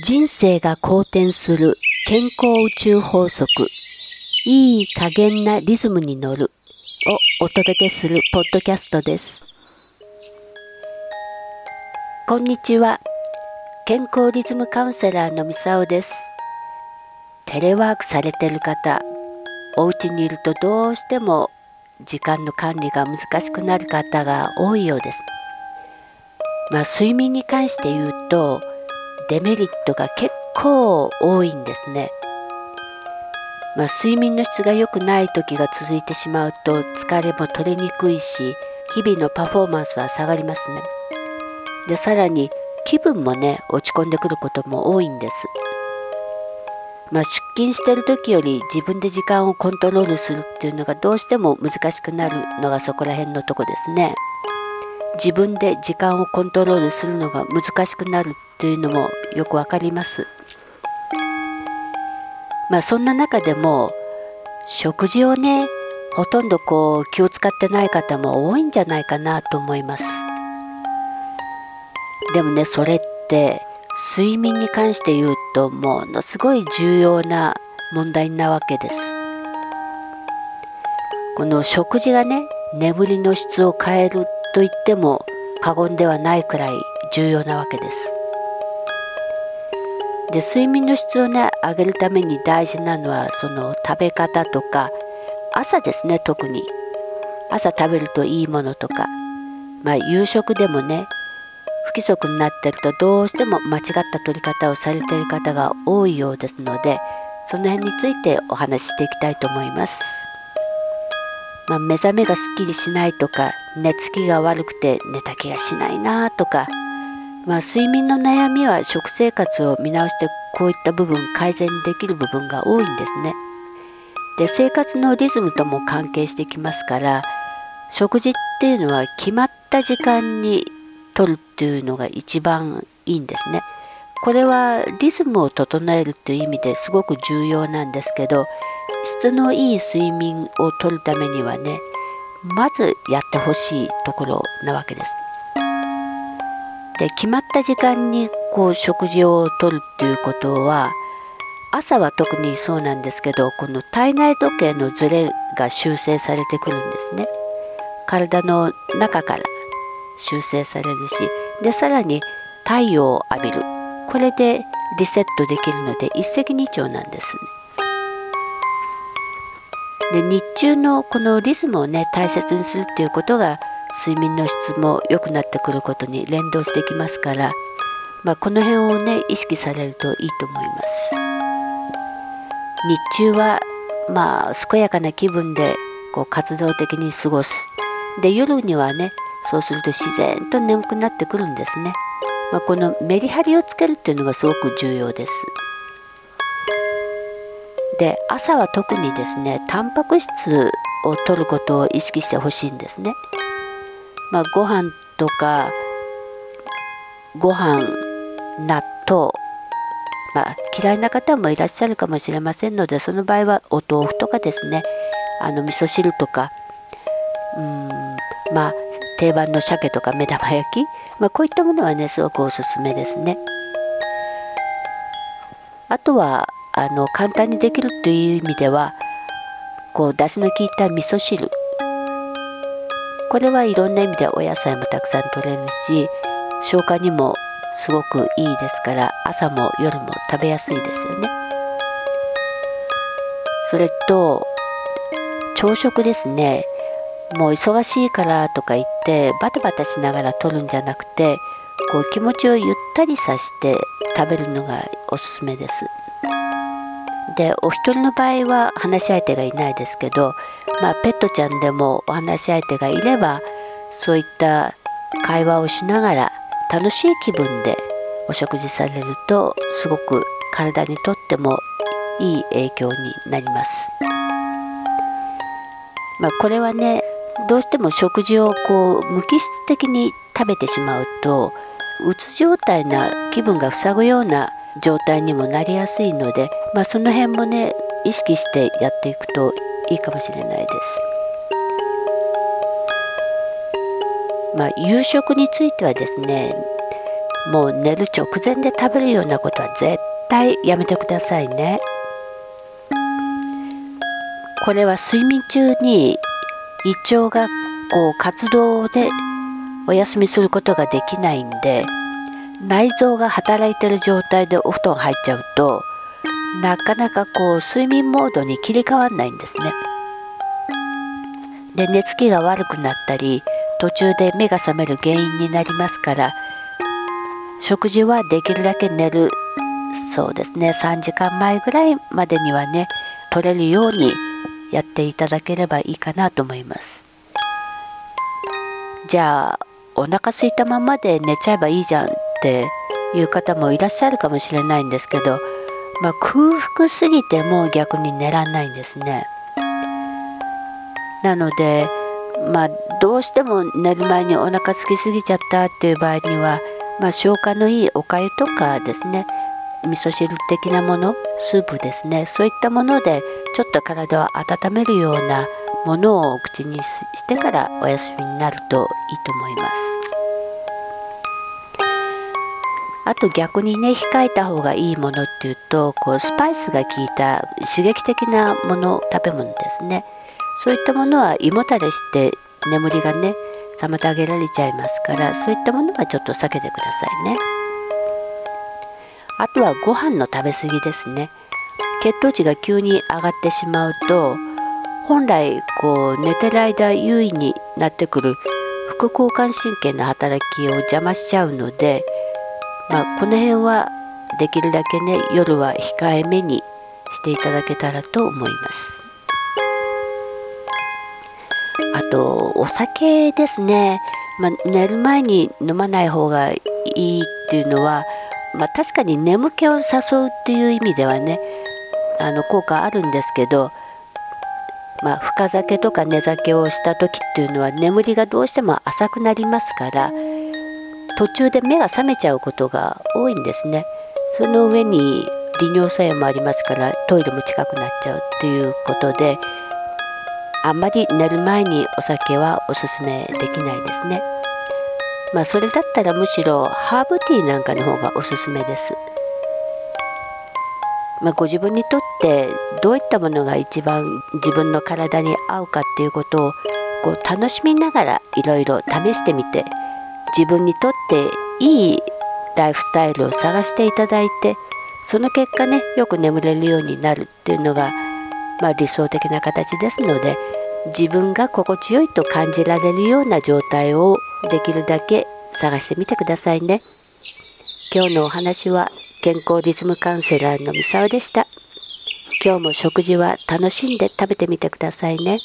人生が好転する健康宇宙法則。いい加減なリズムに乗る。をお届けするポッドキャストです。こんにちは。健康リズムカウンセラーのみさおです。テレワークされてる方お家にいるとどうしても時間の管理が難しくなる方が多いようです。まあ睡眠に関して言うとデメリットが結構多いんですね。まあ、睡眠の質が良くない時が続いてしまうと疲れも取れにくいし日々のパフォーマンスは下がりますね。でさらに気分もね落ち込んでくることも多いんです。まあ、出勤してる時より自分で時間をコントロールするっていうのがどうしても難しくなるのがそこら辺のとこですね。自分で時間をコントロールするのが難しくなるっていうのもよくわかります。まあそんな中でも食事をねほとんどこう気を使ってない方も多いんじゃないかなと思います。でもねそれって睡眠に関して言うとものすごい重要な問題なわけです。この食事がね眠りの質を変えると言っても過言ではないくらい重要なわけです。で睡眠の質をね上げるために大事なのはその食べ方とか朝ですね特に朝食べるといいものとかまあ夕食でもね不規則になってるとどうしても間違った取り方をされている方が多いようですのでその辺についてお話ししていきたいと思います。まあ、目覚めがすっきりしないとか寝つきが悪くて寝た気がしないなとかまあ、睡眠の悩みは食生活を見直してこういった部分改善できる部分が多いんですね。で生活のリズムとも関係してきますから食事っていうのは決まった時間にとるっていうのが一番いいんですね。これはリズムを整えるという意味ですごく重要なんですけど質のいい睡眠をとるためにはねまずやってほしいところなわけです。で決まった時間にこう食事をとるっていうことは朝は特にそうなんですけどこの体内時計のズレが修正されてくるんですね。体の中から修正されるしでさらに太陽を浴びる。これでリセットできるので一石二鳥なんです、で日中のこのリズムをね大切にするっていうことが睡眠の質も良くなってくることに連動してきますから、まあ、この辺をね意識されるといいと思います。日中はまあ健やかな気分でこう活動的に過ごす。で夜にはねそうすると自然と眠くなってくるんですね、まあ、このメリハリをつけるっていうのがすごく重要です。で朝は特にですねタンパク質を取ることを意識してほしいんですね。まあ、ご飯とかご飯納豆まあ、嫌いな方もいらっしゃるかもしれませんのでその場合はお豆腐とかですねあの味噌汁とかうんまあ定番の鮭とか目玉焼き、まあ、こういったものはねすごくおすすめですね。あとはあの簡単にできるという意味ではこう出汁の効いた味噌汁これはいろんな意味でお野菜もたくさん取れるし消化にもすごくいいですから朝も夜も食べやすいですよね。それと朝食ですねもう忙しいからとか言ってバタバタしながら取るんじゃなくてこう気持ちをゆったりさして食べるのがおすすめです。でお一人の場合は話し相手がいないですけどまあ、ペットちゃんでもお話し相手がいればそういった会話をしながら楽しい気分でお食事されるとすごく体にとってもいい影響になります。まあ、これはねどうしても食事をこう無機質的に食べてしまうとうつ状態な気分が塞ぐような状態にもなりやすいので、まあ、その辺もね意識してやっていくといいかもしれないです。まあ、夕食についてはですねもう寝る直前で食べるようなことは絶対やめてくださいねこれは睡眠中に胃腸がこう活動でお休みすることができないんで内臓が働いてる状態でお布団入っちゃうとなかなかこう睡眠モードに切り替わらないんですね。で寝つきが悪くなったり途中で目が覚める原因になりますから食事はできるだけ寝るそうですね3時間前ぐらいまでにはね取れるようにやっていただければいいかなと思いますじゃあお腹空いたままで寝ちゃえばいいじゃんっていう方もいらっしゃるかもしれないんですけど、まあ、空腹すぎても逆に寝らんないんですね。なのでまあどうしても寝る前にお腹空きすぎちゃったっていう場合には、まあ、消化のいいおかゆとかですね。味噌汁的なものスープですね。そういったものでちょっと体を温めるようなものを口にしてからお休みになるといいと思います。あと逆にね控えた方がいいものっていうとこうスパイスが効いた刺激的なもの食べ物ですね。そういったものは胃もたれして眠りがね妨げられちゃいますからそういったものはちょっと避けてくださいね。あとはご飯の食べ過ぎですね。血糖値が急に上がってしまうと本来こう寝てる間優位になってくる副交感神経の働きを邪魔しちゃうので、まあ、この辺はできるだけね夜は控えめにしていただけたらと思います。あとお酒ですね、まあ、寝る前に飲まない方がいいっていうのは、まあ、確かに眠気を誘うっていう意味ではねあの効果あるんですけど、まあ、深酒とか寝酒をした時っていうのは眠りがどうしても浅くなりますから途中で目が覚めちゃうことが多いんですね。その上に利尿作用もありますからトイレも近くなっちゃうっていうことであんまり寝る前にお酒はおすすめできないですね。まあそれだったらむしろハーブティーなんかの方がおすすめです。まあ、ご自分にとってどういったものが一番自分の体に合うかっていうことをこう楽しみながらいろいろ試してみて自分にとっていいライフスタイルを探していただいてその結果ねよく眠れるようになるっていうのが、まあ、理想的な形ですので自分が心地よいと感じられるような状態をできるだけ探してみてくださいね。今日のお話は健康リズムカウンセラーの三沢でした。今日も食事は楽しんで食べてみてくださいね。